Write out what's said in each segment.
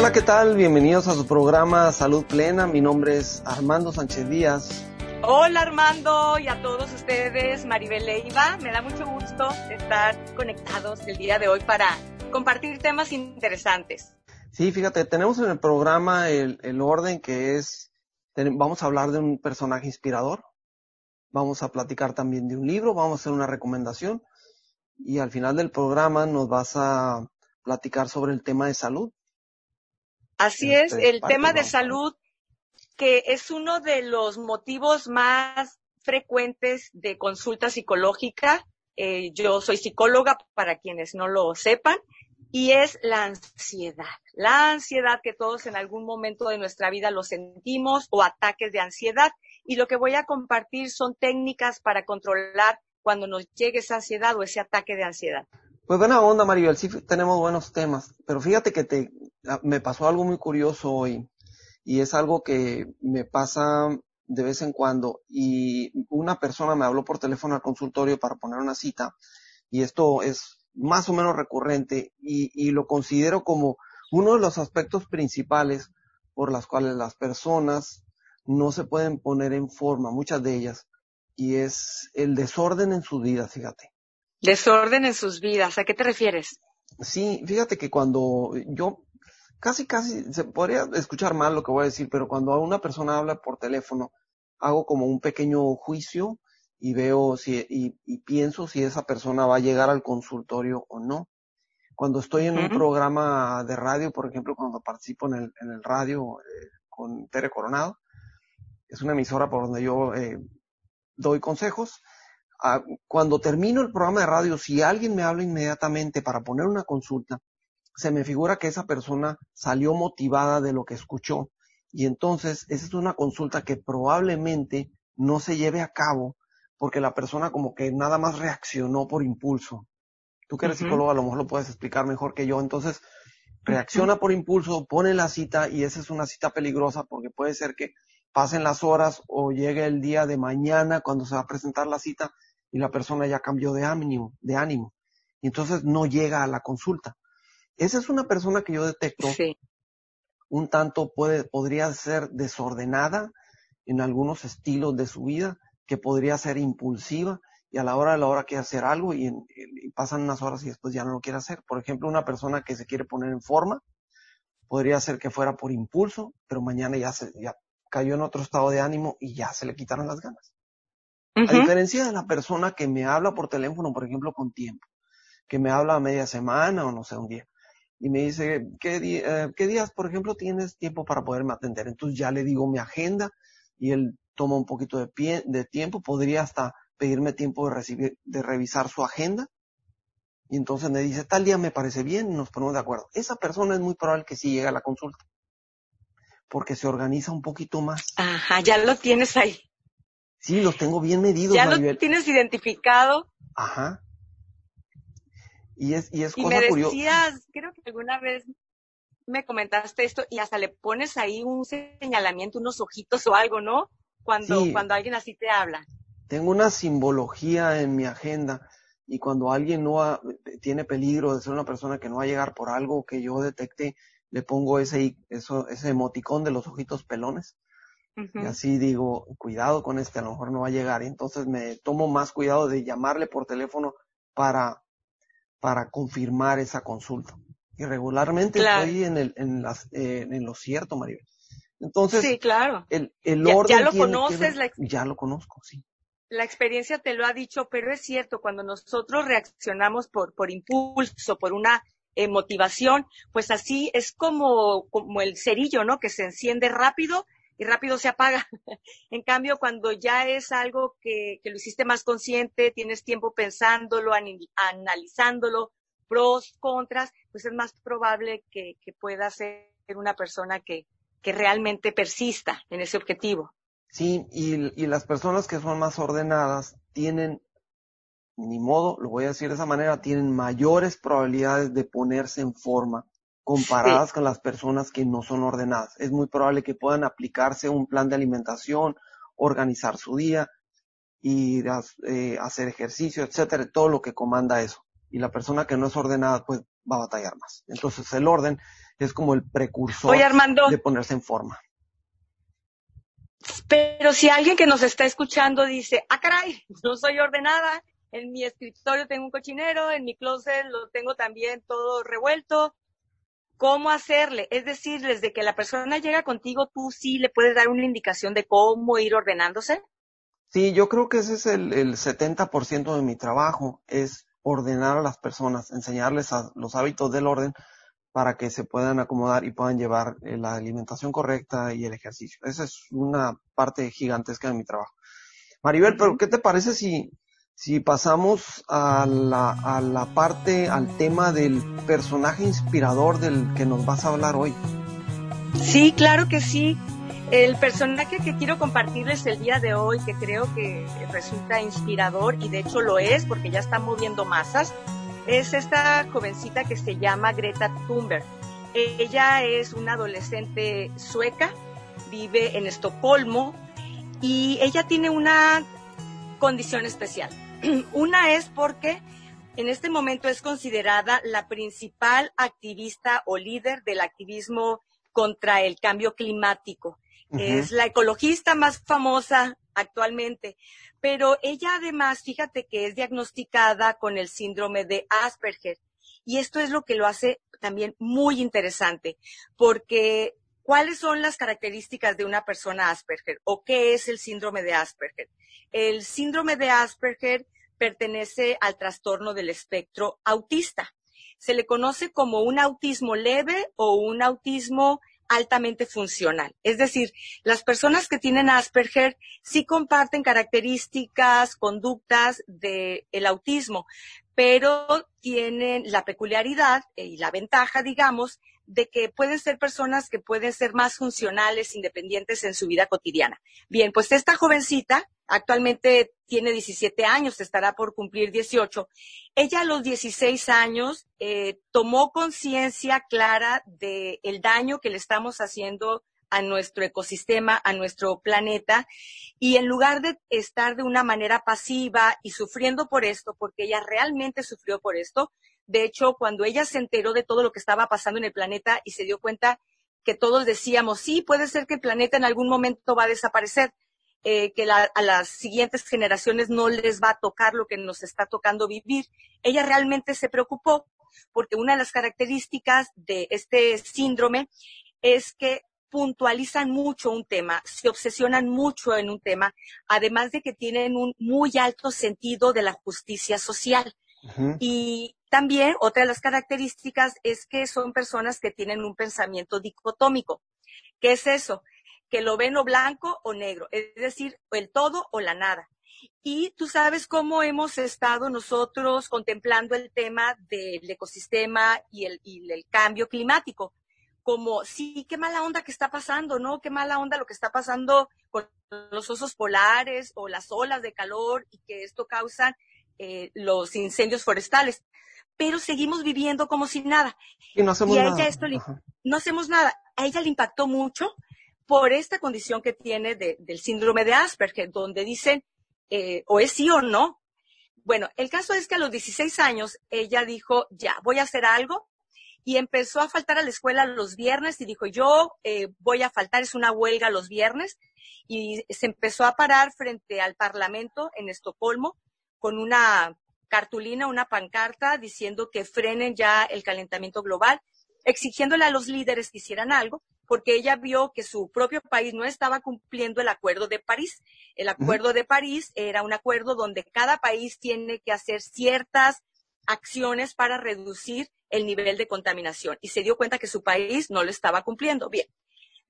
hola, ¿qué tal? Bienvenidos a su programa Salud Plena. Mi nombre es Armando Sánchez Díaz. Hola Armando y a todos ustedes, Maribel Leiva. Me da mucho gusto estar conectados el día de hoy para compartir temas interesantes. Sí, fíjate, tenemos en el programa el, el orden que es, vamos a hablar de un personaje inspirador, vamos a platicar también de un libro, vamos a hacer una recomendación y al final del programa nos vas a platicar sobre el tema de salud. Así es, este, el tema de salud que es uno de los motivos más frecuentes de consulta psicológica. Eh, yo soy psicóloga para quienes no lo sepan y es la ansiedad. La ansiedad que todos en algún momento de nuestra vida lo sentimos o ataques de ansiedad. Y lo que voy a compartir son técnicas para controlar cuando nos llegue esa ansiedad o ese ataque de ansiedad. Pues buena onda, Maribel, sí tenemos buenos temas, pero fíjate que te, me pasó algo muy curioso hoy y es algo que me pasa de vez en cuando y una persona me habló por teléfono al consultorio para poner una cita y esto es más o menos recurrente y, lo considero como uno de los aspectos principales por las cuales las personas no se pueden poner en forma, muchas de ellas, y es el desorden en su vida, fíjate. Desorden en sus vidas, ¿a qué te refieres? Sí, fíjate que cuando yo casi, casi, se podría escuchar mal lo que voy a decir, pero cuando una persona habla por teléfono, hago como un pequeño juicio y veo si, y, pienso si esa persona va a llegar al consultorio o no. Cuando estoy en un programa de radio, por ejemplo, cuando participo en el, en el radio eh, con Tere Coronado, es una emisora por donde yo eh, doy consejos. Cuando termino el programa de radio, si alguien me habla inmediatamente para poner una consulta, se me figura que esa persona salió motivada de lo que escuchó. Y entonces, esa es una consulta que probablemente no se lleve a cabo porque la persona como que nada más reaccionó por impulso. Tú que eres psicólogo a lo mejor lo puedes explicar mejor que yo. Entonces, reacciona por impulso, pone la cita y esa es una cita peligrosa porque puede ser que pasen las horas o llegue el día de mañana cuando se va a presentar la cita y la persona ya cambió de ánimo, de ánimo. Y entonces no llega a la consulta. Esa es una persona que yo detecto un tanto puede, podría ser desordenada en algunos estilos de su vida, que podría ser impulsiva y a la hora de la hora quiere hacer algo y, pasan unas horas y después ya no lo quiere hacer. Por ejemplo, una persona que se quiere poner en forma, podría ser que fuera por impulso, pero mañana ya se, ya cayó en otro estado de ánimo y ya se le quitaron las ganas. A diferencia de la persona que me habla por teléfono, por ejemplo, con tiempo, que me habla a media semana o no sé, un día, y me dice, ¿qué, eh, ¿qué días, por ejemplo, tienes tiempo para poderme atender? Entonces ya le digo mi agenda y él toma un poquito de, pie, de tiempo, podría hasta pedirme tiempo de, recibir, de revisar su agenda. Y entonces me dice, tal día me parece bien, nos ponemos de acuerdo. Esa persona es muy probable que sí llegue a la consulta. Porque se organiza un poquito más. Ajá, ya lo tienes ahí. Sí, los tengo bien medidos. Ya lo tienes identificado. Ajá. Y es, y es y me decías, creo que alguna vez me comentaste esto y hasta le pones ahí un señalamiento, unos ojitos o algo, ¿no? Cuando, cuando alguien así te habla. Tengo una simbología en mi agenda y cuando alguien no tiene peligro de ser una persona que no va a llegar por algo que yo detecte, le pongo ese, eso, ese emoticón de los ojitos pelones. Y así digo, cuidado con este, a lo mejor no va a llegar. Y entonces me tomo más cuidado de llamarle por teléfono para para confirmar esa consulta. Y regularmente estoy en, el, en, las, eh, en lo cierto, Maribel. Entonces, sí, claro. el, el orden. Ya, lo conoces, ya lo conozco, sí. La experiencia te lo ha dicho, pero es cierto, cuando nosotros reaccionamos por, por impulso, por una eh, motivación, pues así es como, como el cerillo, ¿no? Que se enciende rápido y rápido se apaga. en cambio, cuando ya es algo que, lo hiciste más consciente, tienes tiempo pensándolo, analizándolo, pros, contras, pues es más probable que, pueda ser una persona que, que realmente persista en ese objetivo. Sí, y, y las personas que son más ordenadas tienen, ni modo, lo voy a decir de esa manera, tienen mayores probabilidades de ponerse en forma comparadas con las personas que no son ordenadas. Es muy probable que puedan aplicarse un plan de alimentación, organizar su día, y eh, hacer ejercicio, etcétera, todo lo que comanda eso. Y la persona que no es ordenada, pues va a batallar más. Entonces el orden es como el precursor de ponerse en forma. Pero si alguien que nos está escuchando dice, ah, caray, no soy ordenada, en mi escritorio tengo un cochinero, en mi closet lo tengo también todo revuelto, ¿cómo hacerle? Es decir, desde que la persona llega contigo, tú sí le puedes dar una indicación de cómo ir ordenándose. Sí, yo creo que ese es el, el 70% de mi trabajo, es ordenar a las personas, enseñarles los hábitos del orden para que se puedan acomodar y puedan llevar eh, la alimentación correcta y el ejercicio. Esa es una parte gigantesca de mi trabajo. Maribel, pero ¿qué te parece si, si pasamos a la, a la parte, al tema del personaje inspirador del que nos vas a hablar hoy? Sí, claro que sí. El personaje que quiero compartirles el día de hoy, que creo que resulta inspirador y de hecho lo es porque ya está moviendo masas, es esta jovencita que se llama Greta Thunberg. Ella es una adolescente sueca, vive en Estocolmo y ella tiene una condición especial. Una es porque en este momento es considerada la principal activista o líder del activismo contra el cambio climático. Es la ecologista más famosa actualmente. Pero ella además, fíjate que es diagnosticada con el síndrome de Asperger. Y esto es lo que lo hace también muy interesante, porque ¿cuáles son las características de una persona Asperger o qué es el síndrome de Asperger? El síndrome de Asperger pertenece al trastorno del espectro autista. Se le conoce como un autismo leve o un autismo altamente funcional. Es decir, las personas que tienen Asperger sí comparten características, conductas del autismo, pero tienen la peculiaridad y la ventaja, digamos, de que pueden ser personas que pueden ser más funcionales, independientes en su vida cotidiana. Bien, pues esta jovencita actualmente tiene 17 años, estará por cumplir 18. Ella a los 16 años eh, tomó conciencia clara del el daño que le estamos haciendo a nuestro ecosistema, a nuestro planeta, y en lugar de estar de una manera pasiva y sufriendo por esto, porque ella realmente sufrió por esto, de hecho, cuando ella se enteró de todo lo que estaba pasando en el planeta y se dio cuenta que todos decíamos, sí, puede ser que el planeta en algún momento va a desaparecer, eh, que a las siguientes generaciones no les va a tocar lo que nos está tocando vivir. Ella realmente se preocupó porque una de las características de este síndrome es que puntualizan mucho un tema, se obsesionan mucho en un tema, además de que tienen un muy alto sentido de la justicia social. Y también otra de las características es que son personas que tienen un pensamiento dicotómico. ¿Qué es eso? Que lo ven o blanco o negro, es decir, el todo o la nada. Y tú sabes cómo hemos estado nosotros contemplando el tema del ecosistema y el, cambio climático. Como, sí, qué mala onda que está pasando, ¿no? Qué mala onda lo que está pasando con los osos polares o las olas de calor y que esto causa eh, los incendios forestales pero seguimos viviendo como si nada. Y no hacemos a ella esto no hacemos nada. A ella le impactó mucho por esta condición que tiene del síndrome de Asperger, donde dicen eh, o es sí o no. Bueno, el caso es que a los 16 años ella dijo, ya, voy a hacer algo y empezó a faltar a la escuela los viernes y dijo, yo eh, voy a faltar, es una huelga los viernes y se empezó a parar frente al Parlamento en Estocolmo con una cartulina, una pancarta diciendo que frenen ya el calentamiento global, exigiéndole a los líderes que hicieran algo, porque ella vio que su propio país no estaba cumpliendo el acuerdo de París. El acuerdo de París era un acuerdo donde cada país tiene que hacer ciertas acciones para reducir el nivel de contaminación y se dio cuenta que su país no lo estaba cumpliendo. Bien,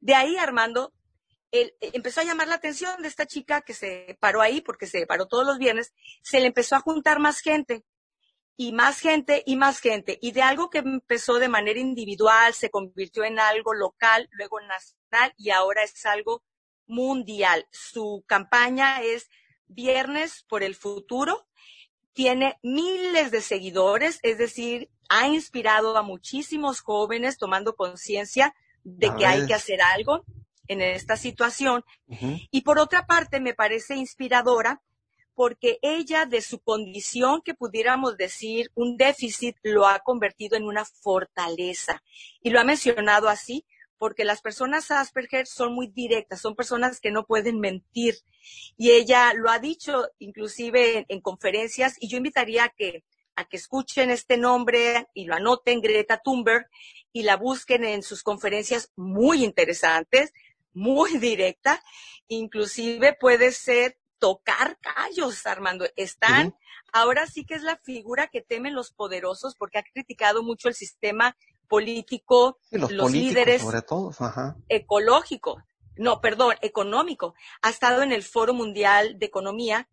de ahí Armando él, eh, empezó a llamar la atención de esta chica que se paró ahí, porque se paró todos los viernes, se le empezó a juntar más gente, y más gente, y más gente, y de algo que empezó de manera individual, se convirtió en algo local, luego nacional, y ahora es algo mundial. Su campaña es Viernes por el Futuro, tiene miles de seguidores, es decir, ha inspirado a muchísimos jóvenes tomando conciencia de que hay que hacer algo en esta situación. Y por otra parte, me parece inspiradora porque ella de su condición que pudiéramos decir un déficit lo ha convertido en una fortaleza. Y lo ha mencionado así porque las personas Asperger son muy directas, son personas que no pueden mentir. Y ella lo ha dicho inclusive en, conferencias y yo invitaría a que, a que escuchen este nombre y lo anoten, Greta Thunberg, y la busquen en sus conferencias muy interesantes, muy directa, inclusive puede ser tocar callos, Armando. Están, ahora sí que es la figura que temen los poderosos porque ha criticado mucho el sistema político, los, líderes, sobre todo, ecológico, no, perdón, económico. Ha estado en el Foro Mundial de Economía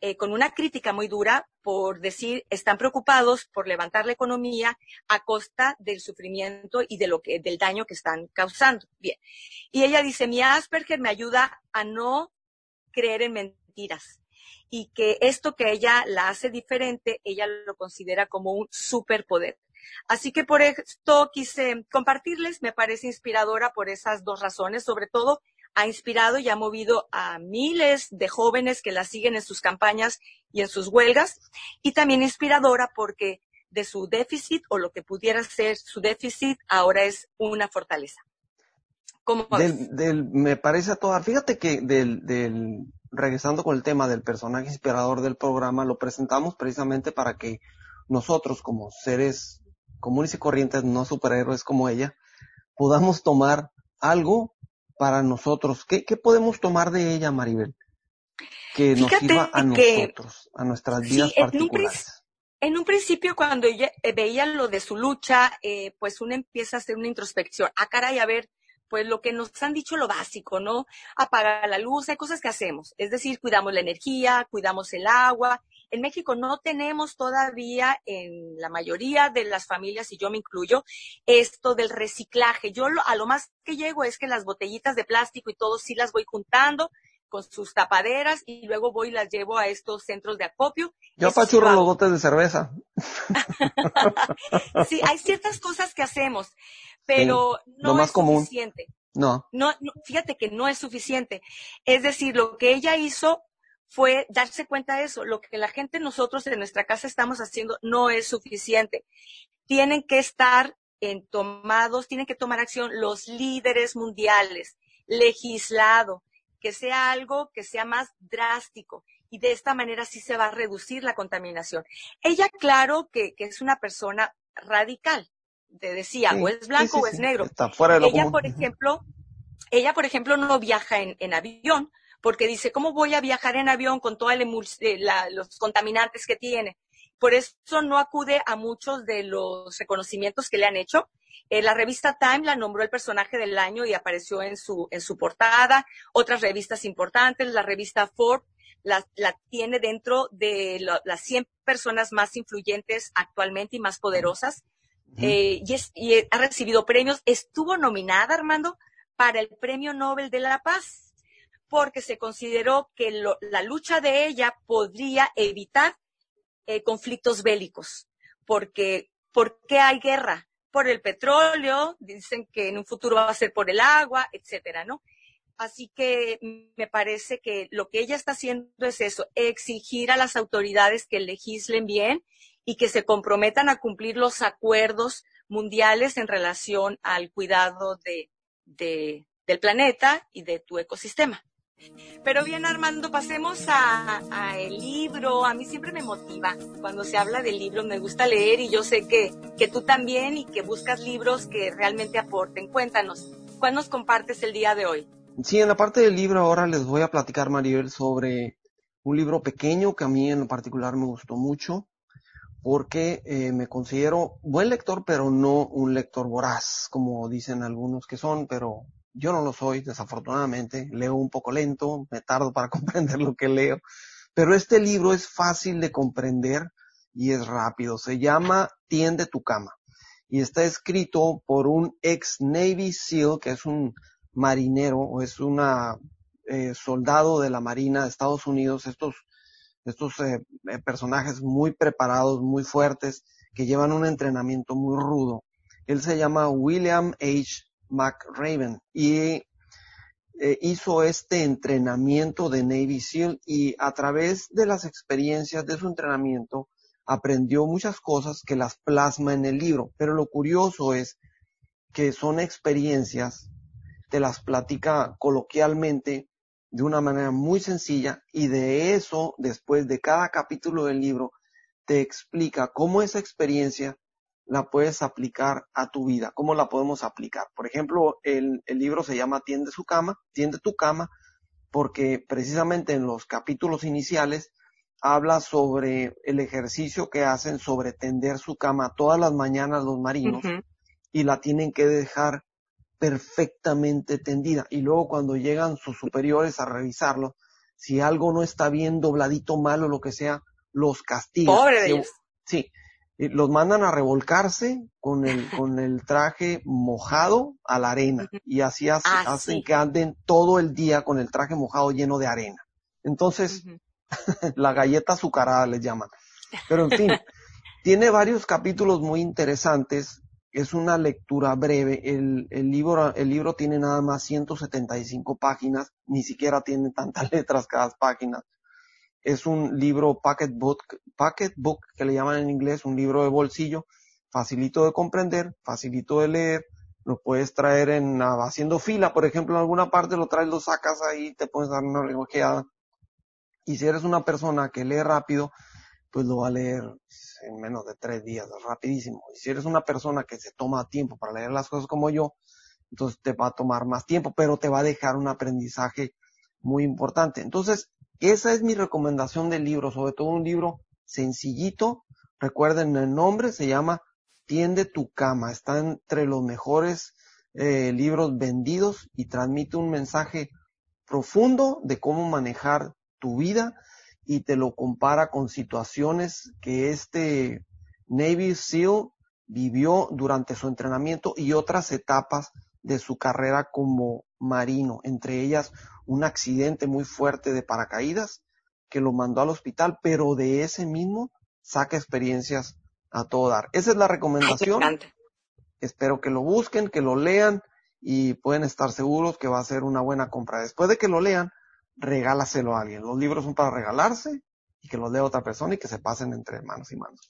eh, con una crítica muy dura por decir, están preocupados por levantar la economía a costa del sufrimiento y de lo que, del daño que están causando. Bien. Y ella dice, mi Asperger me ayuda a no creer en mentiras y que esto que ella la hace diferente, ella lo considera como un superpoder. Así que por esto quise compartirles, me parece inspiradora por esas dos razones, sobre todo ha inspirado y ha movido a miles de jóvenes que la siguen en sus campañas y en sus huelgas, y también inspiradora porque de su déficit o lo que pudiera ser su déficit ahora es una fortaleza. ¿Cómo del, me parece a toda. Fíjate que del, del, regresando con el tema del personaje inspirador del programa, lo presentamos precisamente para que nosotros como seres comunes y corrientes, no superhéroes como ella, podamos tomar algo para nosotros. ¿Qué, qué podemos tomar de ella, Maribel? Que nos sirva a nosotros, a nuestras vidas particulares. En un, principio, cuando ella eh, veía lo de su lucha, eh, pues uno empieza a hacer una introspección. Ah, caray, a ver, pues lo que nos han dicho lo básico, ¿no? Apagar la luz, hay cosas que hacemos. Es decir, cuidamos la energía, cuidamos el agua. En México no tenemos todavía, en la mayoría de las familias, y yo me incluyo, esto del reciclaje. Yo a lo más que llego es que las botellitas de plástico y todo sí las voy juntando con sus tapaderas y luego voy y las llevo a estos centros de acopio. Yo apachurro los botes de cerveza. sí, hay ciertas cosas que hacemos, pero no es suficiente. No. no. Fíjate que no es suficiente. Es decir, lo que ella hizo fue darse cuenta de eso. Lo que la gente nosotros en nuestra casa estamos haciendo no es suficiente. Tienen que estar en tomados, tienen que tomar acción los líderes mundiales, legislado, que sea algo que sea más drástico y de esta manera sí se va a reducir la contaminación. Ella, claro que, que es una persona radical, te decía, o es blanco o es negro. Está fuera de ella, por ejemplo, ella, por ejemplo, no viaja en, en, avión porque dice, ¿cómo voy a viajar en avión con todos eh, los contaminantes que tiene? Por eso no acude a muchos de los reconocimientos que le han hecho. Eh, la revista Time la nombró el personaje del año y apareció en su, en su portada. Otras revistas importantes, la revista Forbes la, tiene dentro de las 100 personas más influyentes actualmente y más poderosas. Eh, y, ha recibido premios. Estuvo nominada, Armando, para el Premio Nobel de la Paz, porque se consideró que la lucha de ella podría evitar eh, conflictos bélicos. Porque, ¿por qué hay guerra? Por el petróleo, dicen que en un futuro va a ser por el agua, etcétera, ¿no? Así que me parece que lo que ella está haciendo es eso, exigir a las autoridades que legislen bien y que se comprometan a cumplir los acuerdos mundiales en relación al cuidado de, del planeta y de tu ecosistema. Pero bien, Armando, pasemos a, el libro. A mí siempre me motiva cuando se habla del libro, me gusta leer y yo sé que, que tú también y que buscas libros que realmente aporten. Cuéntanos, ¿cuál nos compartes el día de hoy? Sí, en la parte del libro ahora les voy a platicar, Maribel, sobre un libro pequeño que a mí en particular me gustó mucho porque eh, me considero buen lector, pero no un lector voraz, como dicen algunos que son, pero yo no lo soy, desafortunadamente. Leo un poco lento, me tardo para comprender lo que leo, pero este libro es fácil de comprender y es rápido. Se llama Tiende tu cama y está escrito por un ex Navy SEAL, que es un marinero o es una eh, soldado de la Marina de Estados Unidos. Estos estos eh, eh, personajes muy preparados, muy fuertes, que llevan un entrenamiento muy rudo. Él se llama William H. McRaven y eh, hizo este entrenamiento de Navy SEAL y a través de las experiencias de su entrenamiento aprendió muchas cosas que las plasma en el libro. Pero lo curioso es que son experiencias, te las platica coloquialmente de una manera muy sencilla y de eso, después de cada capítulo del libro, te explica cómo esa experiencia la puedes aplicar a tu vida, cómo la podemos aplicar. Por ejemplo, el, el libro se llama Tiende su cama, tiende tu cama, porque precisamente en los capítulos iniciales habla sobre el ejercicio que hacen sobre tender su cama todas las mañanas los marinos y la tienen que dejar perfectamente tendida. Y luego cuando llegan sus superiores a revisarlo, si algo no está bien dobladito mal o lo que sea, los castigan. Pobre de ellos. Sí, los mandan a revolcarse con el, con el traje mojado a la arena y así ah, hacen que anden todo el día con el traje mojado lleno de arena. Entonces, la galleta azucarada les llaman. Pero en fin, tiene varios capítulos muy interesantes. Es una lectura breve. El, el, libro, el libro tiene nada más 175 páginas, ni siquiera tiene tantas letras cada página es un libro pocket book, pocket book que le llaman en inglés, un libro de bolsillo, facilito de comprender, facilito de leer, lo puedes traer en haciendo fila, por ejemplo, en alguna parte lo traes, lo sacas ahí, te puedes dar una ojeada. Y si eres una persona que lee rápido, pues lo va a leer en menos de tres días, rapidísimo. Y si eres una persona que se toma tiempo para leer las cosas como yo, entonces te va a tomar más tiempo, pero te va a dejar un aprendizaje muy importante. Entonces, esa es mi recomendación del libro, sobre todo un libro sencillito. Recuerden el nombre, se llama Tiende tu cama. Está entre los mejores eh, libros vendidos y transmite un mensaje profundo de cómo manejar tu vida y te lo compara con situaciones que este Navy SEAL vivió durante su entrenamiento y otras etapas de su carrera como marino, entre ellas un accidente muy fuerte de paracaídas que lo mandó al hospital, pero de ese mismo saca experiencias a todo dar. Esa es la recomendación. Espero que lo busquen, que lo lean y pueden estar seguros que va a ser una buena compra. Después de que lo lean, regálaselo a alguien. Los libros son para regalarse y que los lea otra persona y que se pasen entre manos y manos.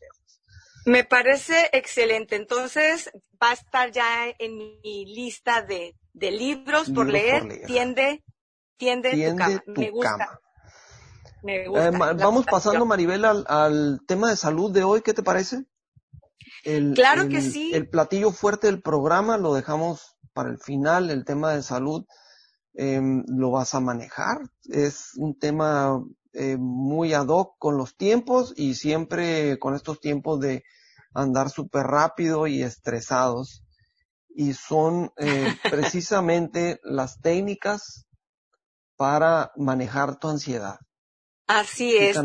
Me parece excelente. Entonces, va a estar ya en mi lista de, libros, por, leer. Tiende Tiende, tu cama. Me gusta. Me gusta. Eh, vamos pasando, Maribel, al, tema de salud de hoy. ¿Qué te parece? El, claro que sí. El platillo fuerte del programa lo dejamos para el final. El tema de salud em, lo vas a manejar. Es un tema eh, muy ad hoc con los tiempos y siempre con estos tiempos de andar súper rápido y estresados. Y son eh, precisamente las técnicas para manejar tu ansiedad. Así es.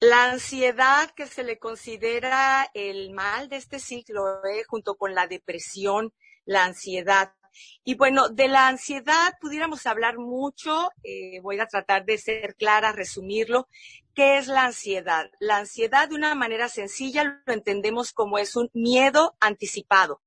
La, ansiedad que se le considera el mal de este ciclo, ¿eh? junto con la depresión, la ansiedad. Y bueno, de la ansiedad pudiéramos hablar mucho, eh, voy a tratar de ser clara, resumirlo. ¿Qué es la ansiedad? La ansiedad de una manera sencilla lo entendemos como es un miedo anticipado.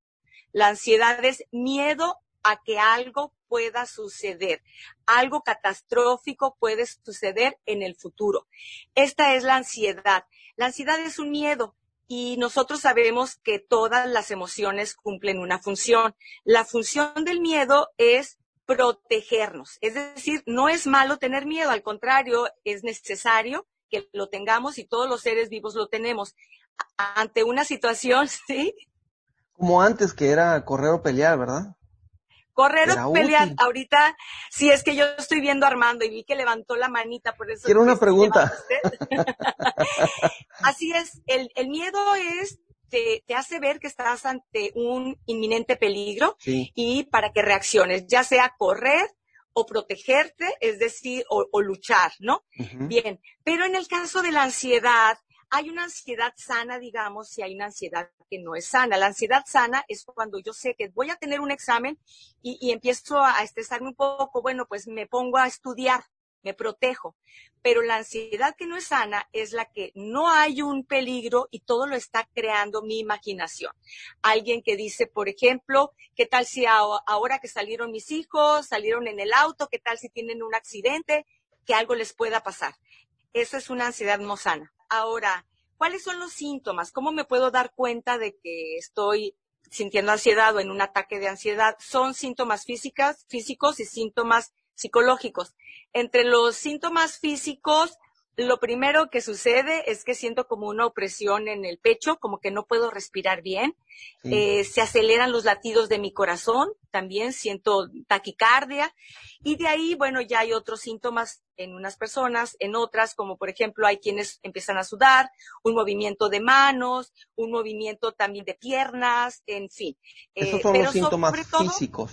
La ansiedad es miedo a que algo pueda suceder. Algo catastrófico puede suceder en el futuro. Esta es la ansiedad. La ansiedad es un miedo y nosotros sabemos que todas las emociones cumplen una función. La función del miedo es protegernos. Es decir, no es malo tener miedo, al contrario, es necesario que lo tengamos y todos los seres vivos lo tenemos. Ante una situación, ¿sí? Como antes que era correr o pelear, ¿verdad? Correr o pelear, ahorita, si es que yo estoy viendo a Armando y vi que levantó la manita, por eso. Quiero una pregunta. Así es, el, el miedo es, te, te, hace ver que estás ante un inminente peligro y para que reacciones, ya sea correr o protegerte, es decir, o, luchar, ¿no? Bien, pero en el caso de la ansiedad, hay una ansiedad sana, digamos, y hay una ansiedad que no es sana. La ansiedad sana es cuando yo sé que voy a tener un examen y, empiezo a estresarme un poco, bueno, pues me pongo a estudiar me protejo. Pero la ansiedad que no es sana es la que no hay un peligro y todo lo está creando mi imaginación. Alguien que dice, por ejemplo, ¿qué tal si ahora que salieron mis hijos, salieron en el auto, qué tal si tienen un accidente, que algo les pueda pasar? Eso es una ansiedad no sana. Ahora, ¿cuáles son los síntomas? ¿Cómo me puedo dar cuenta de que estoy sintiendo ansiedad o en un ataque de ansiedad? Son síntomas físicas, físicos y síntomas psicológicos. Entre los síntomas físicos, lo primero que sucede es que siento como una opresión en el pecho, como que no puedo respirar bien. Eh, se aceleran los latidos de mi corazón, también siento taquicardia. Y de ahí, bueno, ya hay otros síntomas en unas personas, en otras, como por ejemplo, hay quienes empiezan a sudar, un movimiento de manos, un movimiento también de piernas, en fin. Esos son los síntomas físicos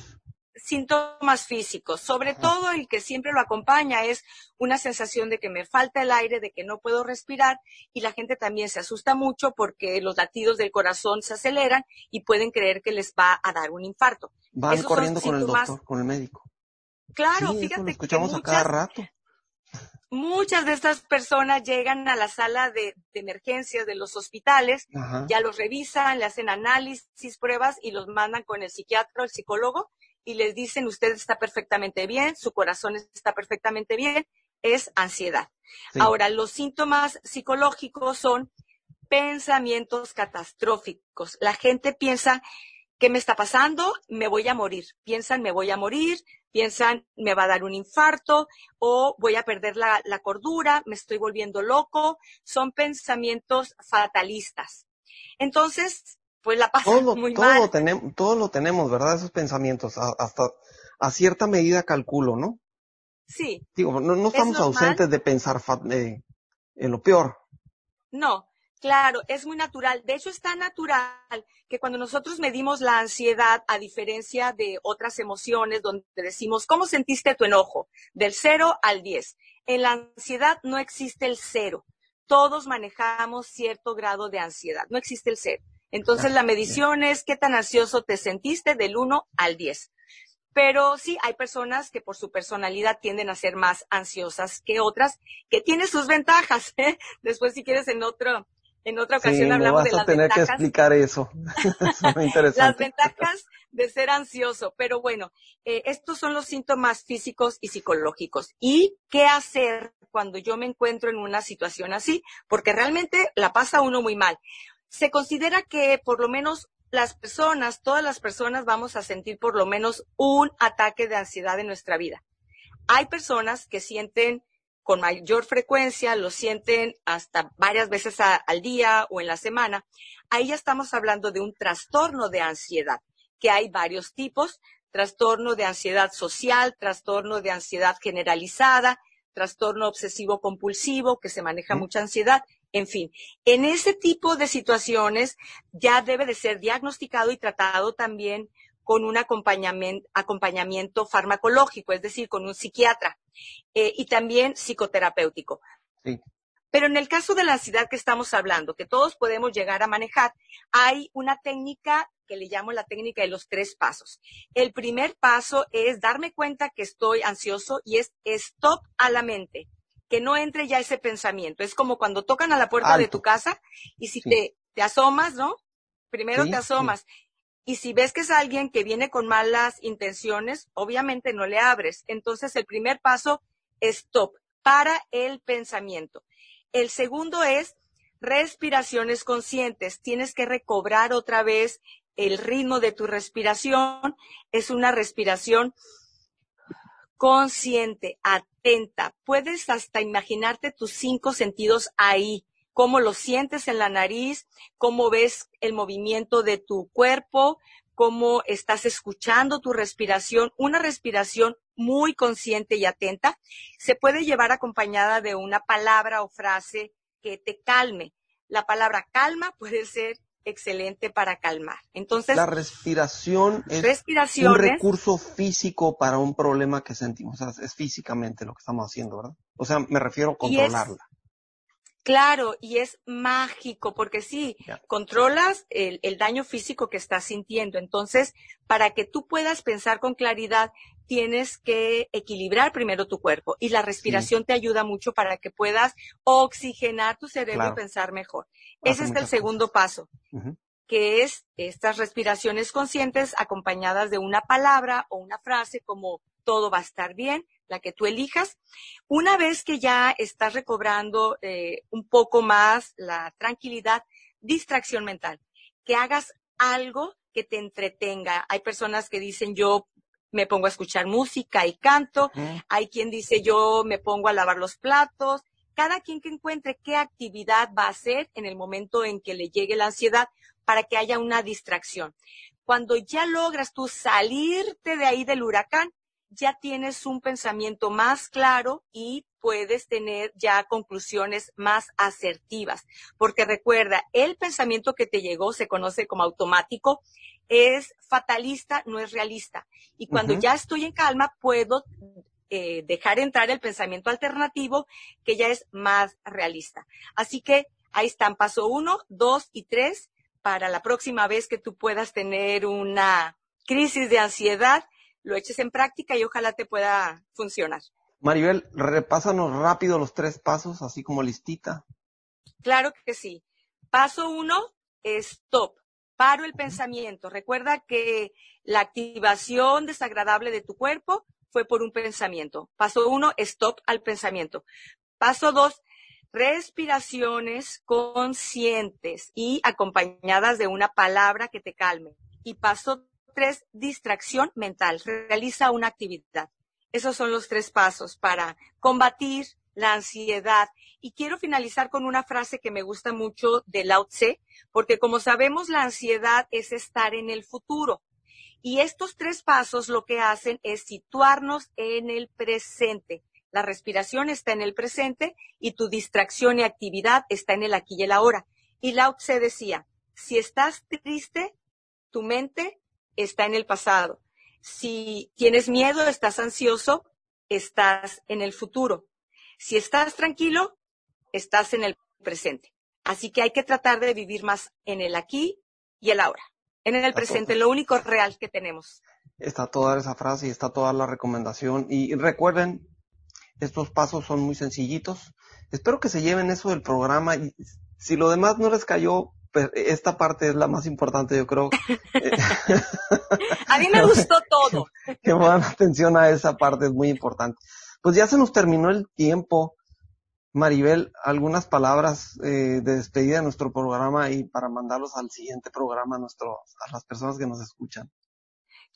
síntomas físicos. Sobre todo el que siempre lo acompaña es una sensación de que me falta el aire, de que no puedo respirar y la gente también se asusta mucho porque los latidos del corazón se aceleran y pueden creer que les va a dar un infarto. Van corriendo con el doctor, con el médico. Claro, fíjate. lo escuchamos que muchas, a cada rato. Muchas de estas personas llegan a la sala de, emergencias de los hospitales, ya los revisan, le hacen análisis, pruebas y los mandan con el psiquiatra o el psicólogo y les dicen usted está perfectamente bien, su corazón está perfectamente bien, es ansiedad. Ahora, los síntomas psicológicos son pensamientos catastróficos. La gente piensa, ¿qué me está pasando? Me voy a morir. Piensan, me voy a morir, piensan, me va a dar un infarto o voy a perder la, la cordura, me estoy volviendo loco. Son pensamientos fatalistas. Entonces, pues la pasa muy todo Lo tenemos, todo lo tenemos, ¿verdad? Esos pensamientos, hasta a cierta medida calculo, ¿no? Sí. Digo, no, estamos ausentes de pensar en lo peor. No, claro, es muy natural. De hecho, es tan natural que cuando nosotros medimos la ansiedad, a diferencia de otras emociones, donde decimos, ¿cómo sentiste tu enojo? Del 0 al 10. En la ansiedad no existe el cero. Todos manejamos cierto grado de ansiedad. No existe el cero. Entonces la medición es qué tan ansioso te sentiste del 1 al 10. Pero sí, hay personas que por su personalidad tienden a ser más ansiosas que otras, que tienen sus ventajas. ¿eh? Después, si quieres, en otro, en otra ocasión hablamos de las tener que explicar eso. las ventajas de ser ansioso. Pero bueno, eh, estos son los síntomas físicos y psicológicos. ¿Y qué hacer cuando yo me encuentro en una situación así? Porque realmente la pasa uno muy mal se considera que por lo menos las personas, todas las personas vamos a sentir por lo menos un ataque de ansiedad en nuestra vida. Hay personas que sienten con mayor frecuencia, lo sienten hasta varias veces al día o en la semana. Ahí ya estamos hablando de un trastorno de ansiedad, que hay varios tipos, trastorno de ansiedad social, trastorno de ansiedad generalizada, trastorno obsesivo compulsivo, que se maneja mucha ansiedad, en fin, en ese tipo de situaciones ya debe de ser diagnosticado y tratado también con un acompañamiento, farmacológico, es decir, con un psiquiatra eh, y también psicoterapéutico. Pero en el caso de la ansiedad que estamos hablando, que todos podemos llegar a manejar, hay una técnica que le llamo la técnica de los tres pasos. El primer paso es darme cuenta que estoy ansioso y es stop a la mente que no entre ya ese pensamiento. Es como cuando tocan a la puerta de tu casa y si te, te, asomas, ¿no? Primero te asomas. Y si ves que es alguien que viene con malas intenciones, obviamente no le abres. Entonces el primer paso es stop, para el pensamiento. El segundo es respiraciones conscientes. Tienes que recobrar otra vez el ritmo de tu respiración. Es una respiración consciente, atenta. Puedes hasta imaginarte tus cinco sentidos ahí, cómo lo sientes en la nariz, cómo ves el movimiento de tu cuerpo, cómo estás escuchando tu respiración, una respiración muy consciente y atenta, se puede llevar acompañada de una palabra o frase que te calme. La palabra calma puede ser excelente para calmar. Entonces, la respiración es un recurso físico para un problema que sentimos. O sea, es físicamente lo que estamos haciendo, ¿verdad? O sea, me refiero a controlarla. Claro, y es mágico, porque sí, controlas el, daño físico que estás sintiendo. Entonces, para que tú puedas pensar con claridad, tienes que equilibrar primero tu cuerpo y la respiración te ayuda mucho para que puedas oxigenar tu cerebro y pensar mejor. Ese es el segundo paso, que es estas respiraciones conscientes acompañadas de una palabra o una frase como todo va a estar bien, la que tú elijas. Una vez que ya estás recobrando eh, un poco más la tranquilidad, distracción mental, que hagas algo que te entretenga. Hay personas que dicen yo me pongo a escuchar música y canto, hay quien dice yo me pongo a lavar los platos, cada quien que encuentre qué actividad va a hacer en el momento en que le llegue la ansiedad para que haya una distracción. Cuando ya logras tú salirte de ahí del huracán, ya tienes un pensamiento más claro y puedes tener ya conclusiones más asertivas. Porque recuerda, el pensamiento que te llegó se conoce como automático, es fatalista, no es realista. Y cuando ya estoy en calma, puedo eh, dejar entrar el pensamiento alternativo que ya es más realista. Así que ahí están, paso uno, dos y tres, para la próxima vez que tú puedas tener una crisis de ansiedad lo eches en práctica y ojalá te pueda funcionar. Maribel, repásanos rápido los tres pasos, así como listita. Claro que sí. Paso uno, stop. Paro el pensamiento. Recuerda que la activación desagradable de tu cuerpo fue por un pensamiento. Paso uno, stop al pensamiento. Paso dos, respiraciones conscientes y acompañadas de una palabra que te calme. Y paso tres, distracción mental. Realiza una actividad. Esos son los tres pasos para combatir la ansiedad. Y quiero finalizar con una frase que me gusta mucho de Lao Tse, porque como sabemos, la ansiedad es estar en el futuro. Y estos tres pasos lo que hacen es situarnos en el presente. La respiración está en el presente y tu distracción y actividad está en el aquí y el ahora. Y Lao Tse decía, si estás triste, tu mente está en el pasado. Si tienes miedo, estás ansioso, estás en el futuro. Si estás tranquilo, estás en el presente. Así que hay que tratar de vivir más en el aquí y el ahora. En el presente, lo único real que tenemos. Está toda esa frase y está toda la recomendación. Y recuerden, estos pasos son muy sencillitos. Espero que se lleven eso del programa. Y si lo demás no les cayó, esta parte es la más importante, yo creo. a mí me gustó todo. que pongan atención a esa parte, es muy importante. Pues ya se nos terminó el tiempo. Maribel, algunas palabras eh, de despedida de nuestro programa y para mandarlos al siguiente programa a, nuestro, a las personas que nos escuchan.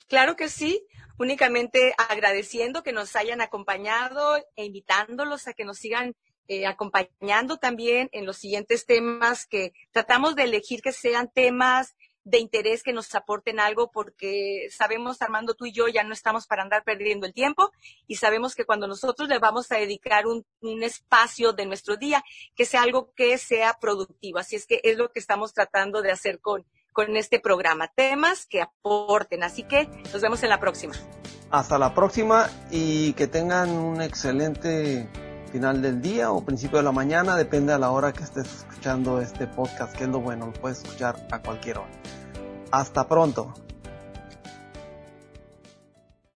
Claro que sí, únicamente agradeciendo que nos hayan acompañado e invitándolos a que nos sigan eh, acompañando también en los siguientes temas que tratamos de elegir que sean temas de interés que nos aporten algo porque sabemos, Armando, tú y yo ya no estamos para andar perdiendo el tiempo y sabemos que cuando nosotros le vamos a dedicar un, un, espacio de nuestro día, que sea algo que sea productivo. Así es que es lo que estamos tratando de hacer con, con este programa. Temas que aporten. Así que nos vemos en la próxima. Hasta la próxima y que tengan un excelente final del día o principio de la mañana, depende a la hora que estés escuchando este podcast, que es lo bueno, lo puedes escuchar a cualquier hora. Hasta pronto.